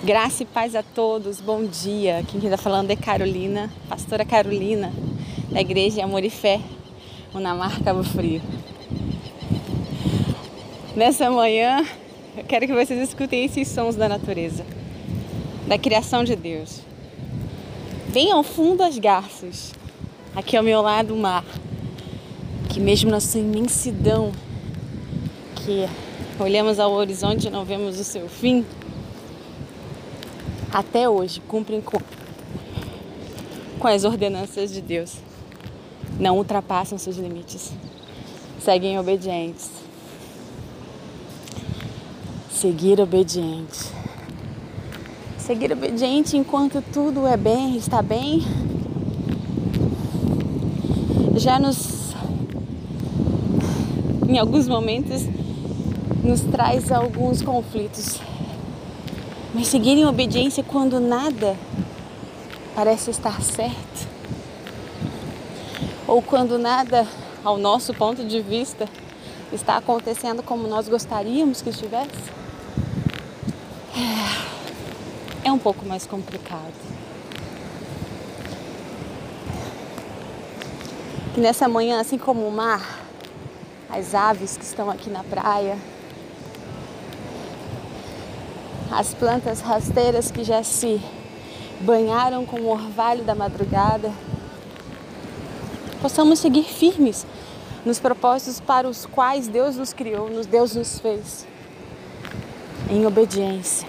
Graça e paz a todos, bom dia. Quem está falando é Carolina, pastora Carolina, da Igreja Amor e Fé, Unamar Cabo Frio. Nessa manhã, eu quero que vocês escutem esses sons da natureza, da criação de Deus. Bem ao fundo as garças, aqui ao meu lado o mar, que mesmo na sua imensidão, que olhamos ao horizonte e não vemos o seu fim, até hoje cumprem com, com as ordenanças de Deus. Não ultrapassam seus limites. Seguem obedientes. Seguir obediente. Seguir obediente enquanto tudo é bem, está bem. Já nos em alguns momentos nos traz alguns conflitos mas seguir em obediência quando nada parece estar certo, ou quando nada, ao nosso ponto de vista, está acontecendo como nós gostaríamos que estivesse, é um pouco mais complicado. Que nessa manhã, assim como o mar, as aves que estão aqui na praia, as plantas rasteiras que já se banharam com o orvalho da madrugada, possamos seguir firmes nos propósitos para os quais Deus nos criou, nos Deus nos fez, em obediência,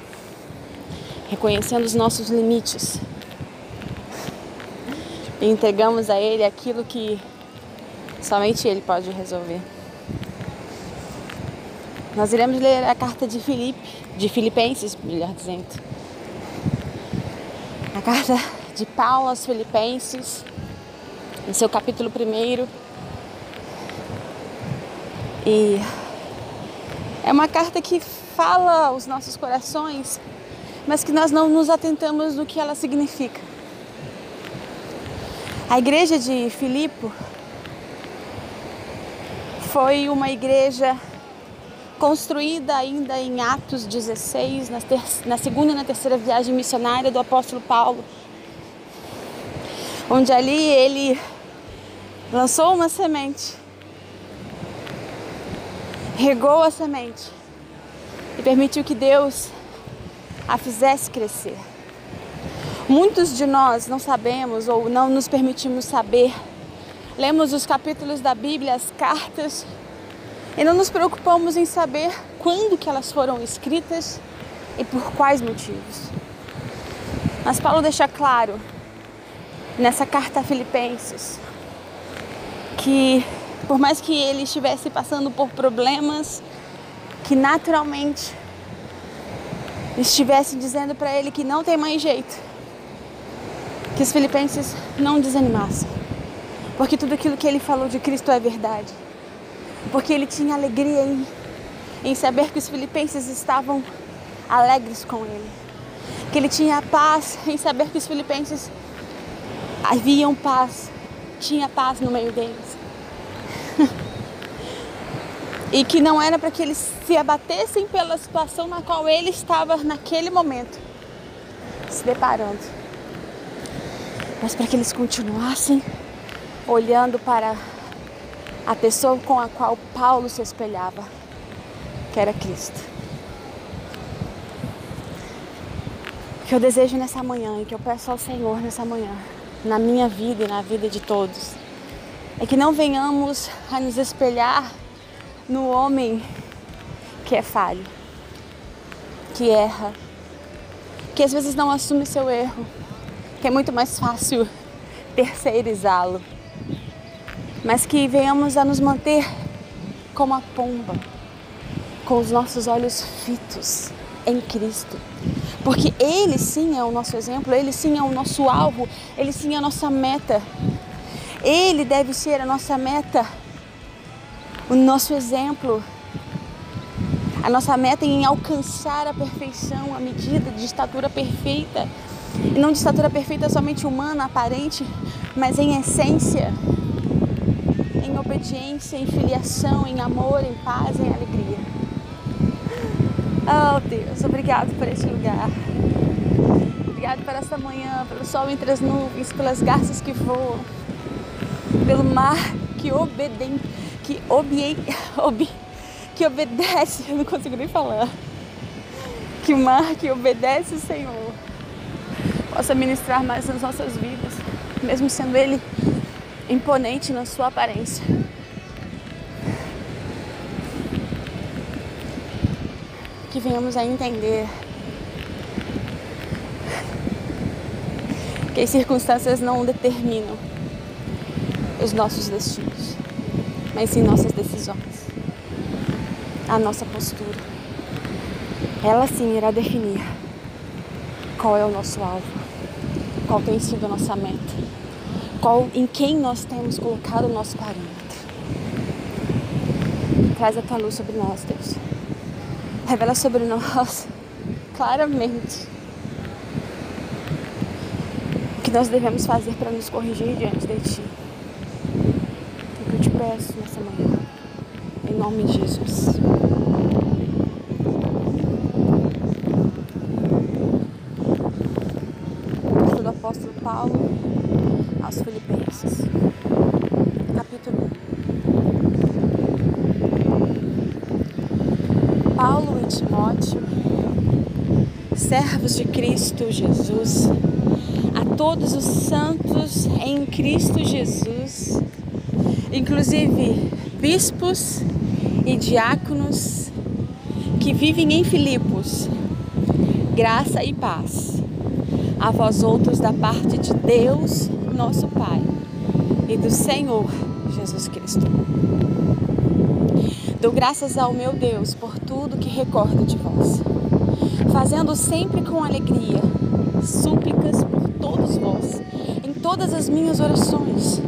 reconhecendo os nossos limites. E entregamos a Ele aquilo que somente Ele pode resolver. Nós iremos ler a carta de Filipe, de Filipenses, melhor dizendo. A carta de Paulo aos Filipenses, em seu capítulo 1. E é uma carta que fala aos nossos corações, mas que nós não nos atentamos do que ela significa. A igreja de Filipe foi uma igreja construída ainda em Atos 16, na, ter na segunda e na terceira viagem missionária do apóstolo Paulo, onde ali ele lançou uma semente, regou a semente e permitiu que Deus a fizesse crescer. Muitos de nós não sabemos ou não nos permitimos saber. Lemos os capítulos da Bíblia, as cartas e não nos preocupamos em saber quando que elas foram escritas e por quais motivos. Mas Paulo deixa claro nessa carta a Filipenses que por mais que ele estivesse passando por problemas que naturalmente estivessem dizendo para ele que não tem mais jeito, que os filipenses não desanimassem, porque tudo aquilo que ele falou de Cristo é verdade porque ele tinha alegria em, em saber que os filipenses estavam alegres com ele, que ele tinha paz em saber que os filipenses haviam paz, tinha paz no meio deles. e que não era para que eles se abatessem pela situação na qual ele estava naquele momento se deparando, mas para que eles continuassem olhando para a pessoa com a qual Paulo se espelhava, que era Cristo. O que eu desejo nessa manhã e que eu peço ao Senhor nessa manhã, na minha vida e na vida de todos, é que não venhamos a nos espelhar no homem que é falho, que erra, que às vezes não assume seu erro, que é muito mais fácil terceirizá-lo mas que venhamos a nos manter como a pomba, com os nossos olhos fitos em Cristo. Porque Ele sim é o nosso exemplo, Ele sim é o nosso alvo, Ele sim é a nossa meta. Ele deve ser a nossa meta, o nosso exemplo, a nossa meta em alcançar a perfeição, a medida de estatura perfeita. E não de estatura perfeita somente humana, aparente, mas em essência obediência, em filiação, em amor, em paz, em alegria. Oh Deus, obrigado por este lugar. Obrigado por esta manhã, pelo sol entre as nuvens, pelas garças que voam, pelo mar que obedece, que, obie, ob, que obedece, eu não consigo nem falar. Que o mar que obedece o Senhor possa ministrar mais nas nossas vidas, mesmo sendo Ele imponente na sua aparência. Que venhamos a entender que as circunstâncias não determinam os nossos destinos, mas sim nossas decisões, a nossa postura. Ela sim irá definir qual é o nosso alvo qual tem sido a nossa meta, qual, em quem nós temos colocado o nosso parâmetro. Traz a tua luz sobre nós, Deus. Revela sobre nós claramente o que nós devemos fazer para nos corrigir diante de Ti. O que eu te peço nessa manhã, em nome de Jesus. apóstolo Paulo aos Filipenses, capítulo 1. Paulo e Timóteo, servos de Cristo Jesus, a todos os santos em Cristo Jesus, inclusive bispos e diáconos que vivem em Filipos, graça e paz a vós outros da parte de Deus, nosso Pai, e do Senhor Jesus Cristo. Dou graças ao meu Deus por tudo que recordo de vós, fazendo sempre com alegria súplicas por todos vós, em todas as minhas orações,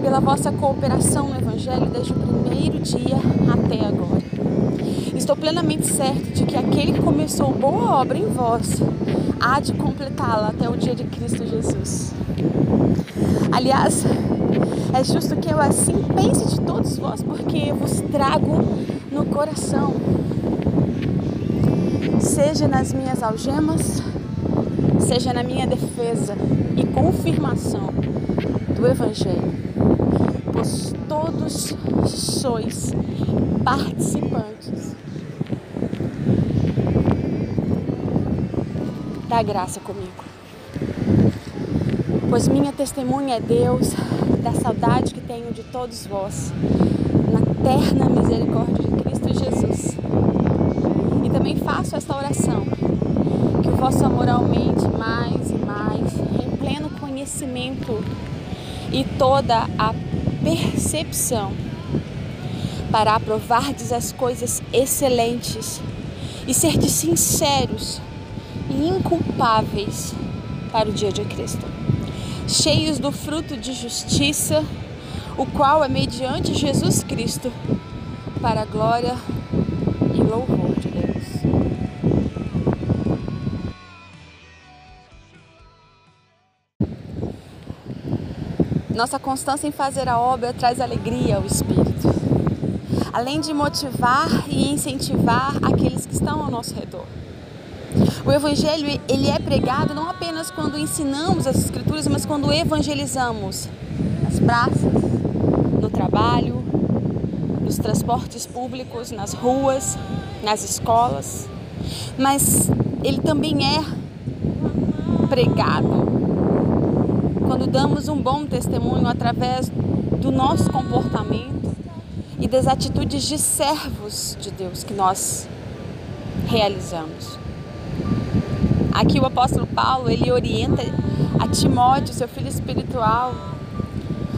pela vossa cooperação no Evangelho desde o primeiro dia até agora. Estou plenamente certo de que aquele que começou boa obra em vós há de completá-la até o dia de Cristo Jesus. Aliás, é justo que eu assim pense de todos vós, porque eu vos trago no coração, seja nas minhas algemas, seja na minha defesa e confirmação do Evangelho, pois todos sois participantes da graça comigo. Pois minha testemunha é Deus, da saudade que tenho de todos vós, na terna misericórdia de Cristo também faço esta oração, que o vosso amor aumente mais e mais, em pleno conhecimento e toda a percepção, para aprovardes as coisas excelentes e serdes sinceros e inculpáveis para o dia de Cristo, cheios do fruto de justiça, o qual é mediante Jesus Cristo, para a glória e louvor Nossa constância em fazer a obra traz alegria ao Espírito, além de motivar e incentivar aqueles que estão ao nosso redor. O evangelho ele é pregado não apenas quando ensinamos as escrituras, mas quando evangelizamos nas praças, no trabalho, nos transportes públicos, nas ruas, nas escolas. Mas ele também é pregado quando damos um bom testemunho através do nosso comportamento e das atitudes de servos de Deus que nós realizamos. Aqui o apóstolo Paulo, ele orienta a Timóteo, seu filho espiritual,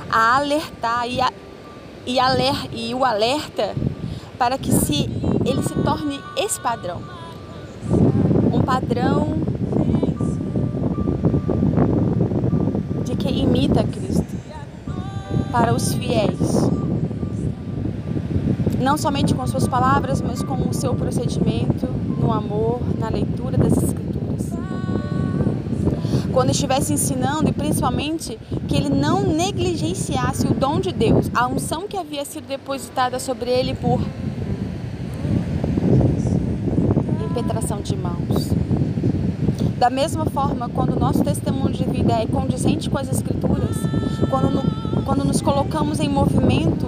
a alertar e, a, e, aler, e o alerta para que se, ele se torne esse padrão. Um padrão imita Cristo para os fiéis. Não somente com suas palavras, mas com o seu procedimento, no amor, na leitura das Escrituras quando estivesse ensinando e principalmente que ele não negligenciasse o dom de Deus, a unção que havia sido depositada sobre ele por imposição de mãos. Da mesma forma, quando o nosso testemunho de vida é condizente com as Escrituras, quando, no, quando nos colocamos em movimento,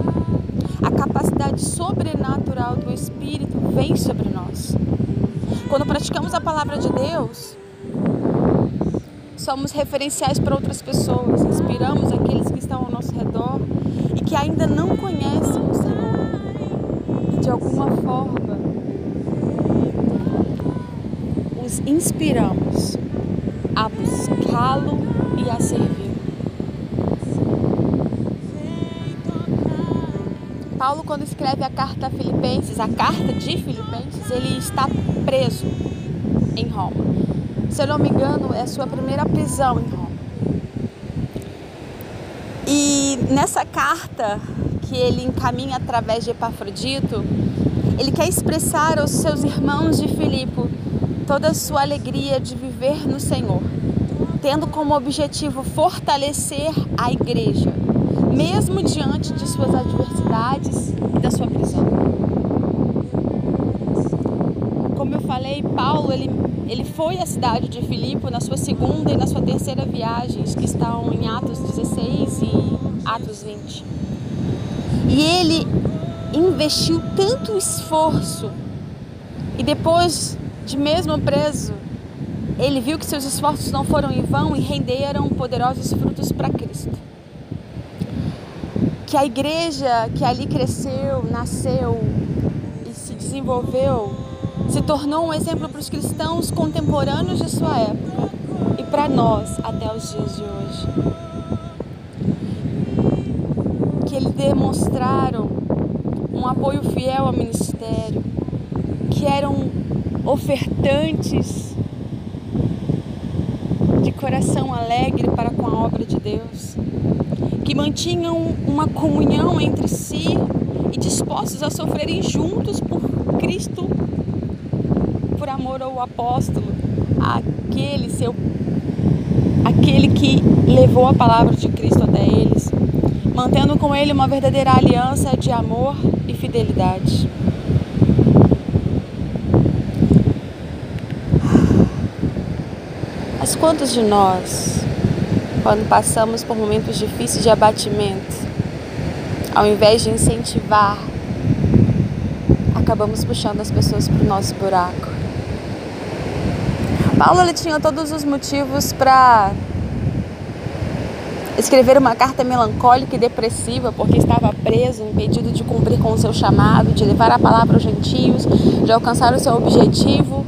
a capacidade sobrenatural do Espírito vem sobre nós. Quando praticamos a palavra de Deus, somos referenciais para outras pessoas, inspiramos aqueles que estão ao nosso redor e que ainda não conhecem o Senhor. E de alguma forma os inspiramos a buscá-lo e a servir. Paulo, quando escreve a carta a Filipenses, a carta de Filipenses, ele está preso em Roma. Se eu não me engano, é a sua primeira prisão em Roma. E nessa carta que ele encaminha através de Epafrodito, ele quer expressar aos seus irmãos de Filipe toda a sua alegria de viver no Senhor, tendo como objetivo fortalecer a igreja, mesmo diante de suas adversidades e da sua prisão. Como eu falei, Paulo ele, ele foi à cidade de Filipe na sua segunda e na sua terceira viagens, que estão em Atos 16 e Atos 20. E ele investiu tanto esforço e depois de mesmo preso, ele viu que seus esforços não foram em vão e renderam poderosos frutos para Cristo. Que a igreja que ali cresceu, nasceu e se desenvolveu, se tornou um exemplo para os cristãos contemporâneos de sua época e para nós até os dias de hoje. Que eles demonstraram um apoio fiel ao ministério, que eram ofertantes de coração alegre para com a obra de Deus, que mantinham uma comunhão entre si e dispostos a sofrerem juntos por Cristo, por amor ao apóstolo, aquele seu aquele que levou a palavra de Cristo até eles, mantendo com ele uma verdadeira aliança de amor e fidelidade. Quantos de nós, quando passamos por momentos difíceis de abatimento, ao invés de incentivar, acabamos puxando as pessoas para o nosso buraco? Paulo ele tinha todos os motivos para escrever uma carta melancólica e depressiva, porque estava preso, impedido de cumprir com o seu chamado, de levar a palavra aos gentios, de alcançar o seu objetivo.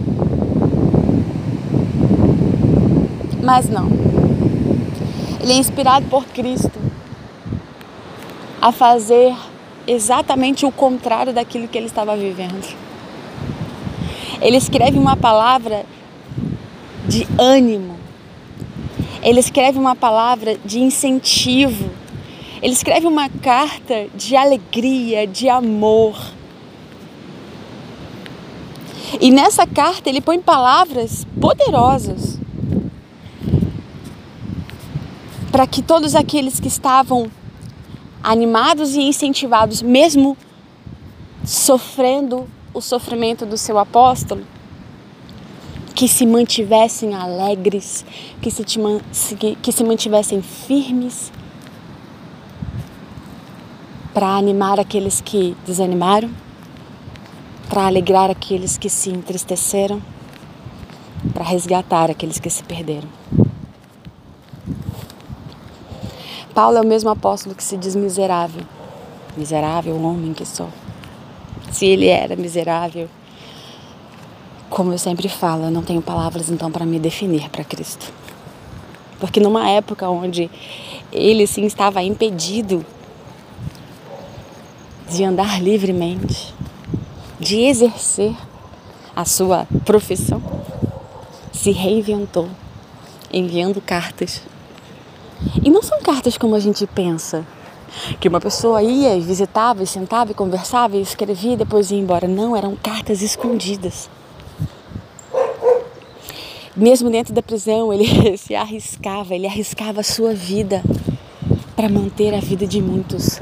Mas não. Ele é inspirado por Cristo a fazer exatamente o contrário daquilo que ele estava vivendo. Ele escreve uma palavra de ânimo. Ele escreve uma palavra de incentivo. Ele escreve uma carta de alegria, de amor. E nessa carta ele põe palavras poderosas para que todos aqueles que estavam animados e incentivados, mesmo sofrendo o sofrimento do seu apóstolo, que se mantivessem alegres, que se, que se mantivessem firmes, para animar aqueles que desanimaram, para alegrar aqueles que se entristeceram, para resgatar aqueles que se perderam. Paulo é o mesmo apóstolo que se diz miserável. Miserável homem que sou. Se ele era miserável, como eu sempre falo, eu não tenho palavras então para me definir para Cristo. Porque numa época onde ele sim estava impedido de andar livremente, de exercer a sua profissão, se reinventou enviando cartas e não são cartas como a gente pensa, que uma pessoa ia e visitava e sentava e conversava e escrevia e depois ia embora. Não, eram cartas escondidas. Mesmo dentro da prisão, ele se arriscava, ele arriscava a sua vida para manter a vida de muitos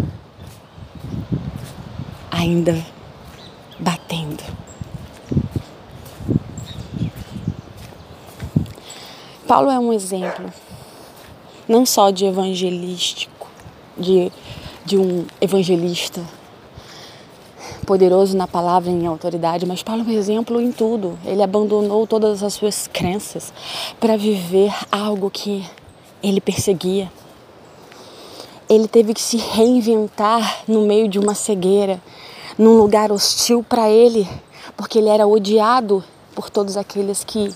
ainda batendo. Paulo é um exemplo, não só de evangelístico, de, de um evangelista poderoso na palavra e em autoridade, mas Paulo é um exemplo em tudo. Ele abandonou todas as suas crenças para viver algo que ele perseguia. Ele teve que se reinventar no meio de uma cegueira, num lugar hostil para ele, porque ele era odiado por todos aqueles que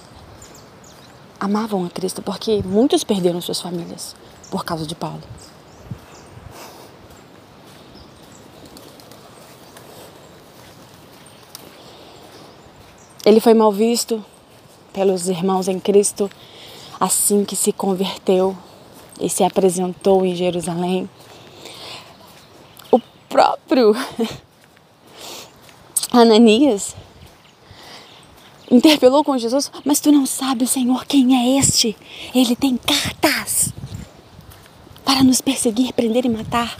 amavam a Cristo, porque muitos perderam suas famílias por causa de Paulo. Ele foi mal visto pelos irmãos em Cristo assim que se converteu e se apresentou em Jerusalém. O próprio Ananias interpelou com Jesus, mas tu não sabes, Senhor, quem é este? Ele tem cartas para nos perseguir, prender e matar.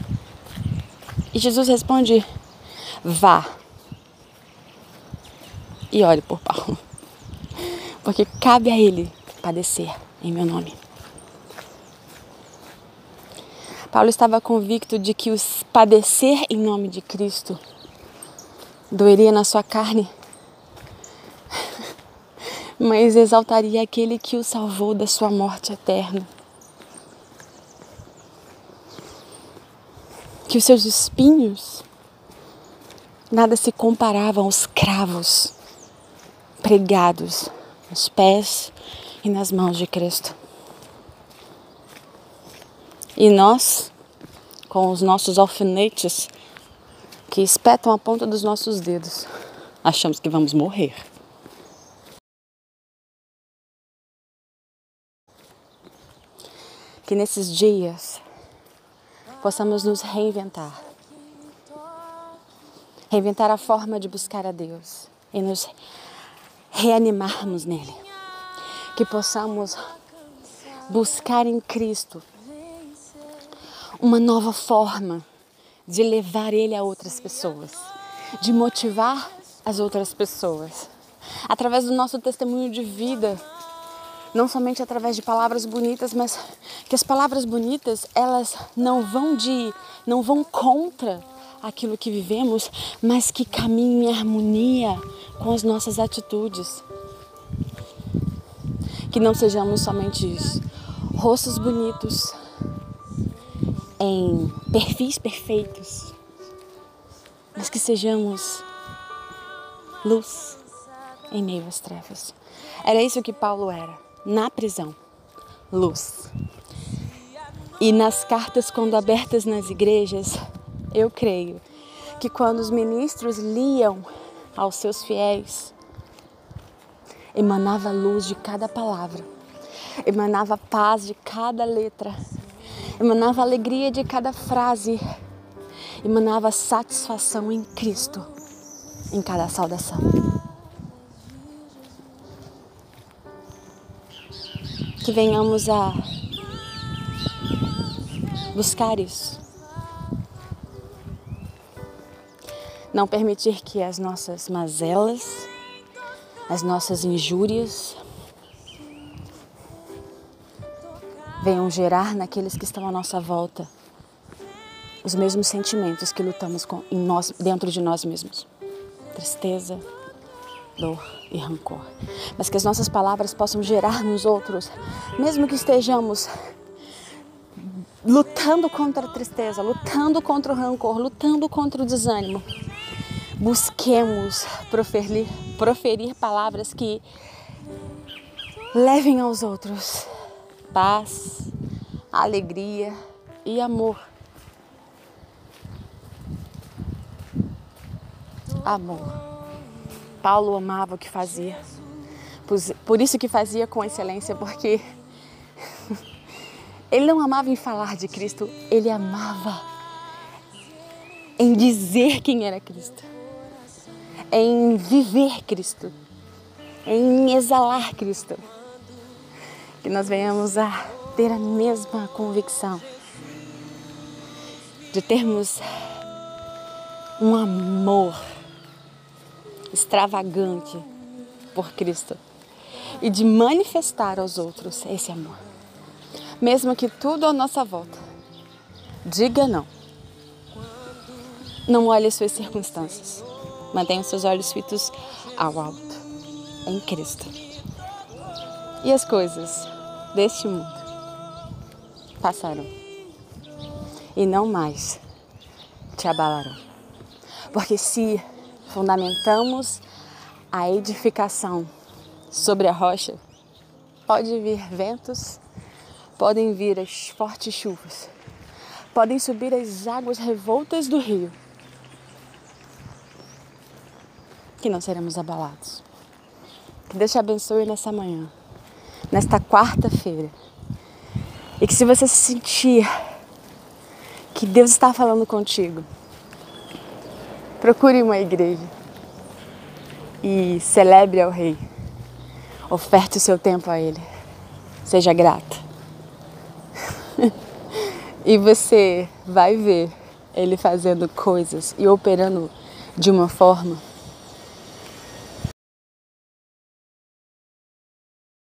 E Jesus responde: vá e ore por Paulo, porque cabe a ele padecer em meu nome. Paulo estava convicto de que os padecer em nome de Cristo doeria na sua carne, mas exaltaria aquele que o salvou da sua morte eterna. Que os seus espinhos nada se comparavam aos cravos pregados nos pés e nas mãos de Cristo. E nós, com os nossos alfinetes que espetam a ponta dos nossos dedos, achamos que vamos morrer. Que nesses dias possamos nos reinventar. Reinventar a forma de buscar a Deus e nos reanimarmos nele. Que possamos buscar em Cristo uma nova forma de levar Ele a outras pessoas, de motivar as outras pessoas, através do nosso testemunho de vida, não somente através de palavras bonitas, mas que as palavras bonitas elas não vão de, não vão contra aquilo que vivemos, mas que caminhem em harmonia com as nossas atitudes. Que não sejamos somente isso, rostos bonitos, em perfis perfeitos, mas que sejamos luz em meio às trevas. Era isso que Paulo era, na prisão, luz. E nas cartas, quando abertas nas igrejas, eu creio que quando os ministros liam aos seus fiéis, emanava luz de cada palavra, emanava paz de cada letra, emanava alegria de cada frase, emanava satisfação em Cristo em cada saudação. Que venhamos a buscar isso. Não permitir que as nossas mazelas, as nossas injúrias venham gerar naqueles que estão à nossa volta os mesmos sentimentos que lutamos com, em nós, dentro de nós mesmos: tristeza, dor e rancor. Mas que as nossas palavras possam gerar nos outros, mesmo que estejamos lutando contra a tristeza, lutando contra o rancor, lutando contra o desânimo, busquemos proferir, proferir palavras que levem aos outros paz, alegria e amor. Amor. Paulo amava o que fazia. Por isso que fazia com excelência, porque ele não amava em falar de Cristo, ele amava em dizer quem era Cristo em viver Cristo, em exalar Cristo. Que nós venhamos a ter a mesma convicção de termos um amor extravagante por Cristo. e de manifestar aos outros esse amor. Mesmo que tudo à nossa volta diga não. Não olhe as suas circunstâncias. Mantenha seus olhos fitos ao alto, em Cristo. E as coisas deste mundo passarão e não mais te abalarão. Porque se fundamentamos a edificação sobre a rocha, pode vir ventos, podem vir as fortes chuvas, podem subir as águas revoltas do rio, que não seremos abalados. Que Deus te abençoe nessa manhã, nesta quarta-feira. E que se você se sentir que Deus está falando contigo, procure uma igreja e celebre ao Rei. Oferte o seu tempo a Ele. Seja grato. e você vai ver Ele fazendo coisas e operando de uma forma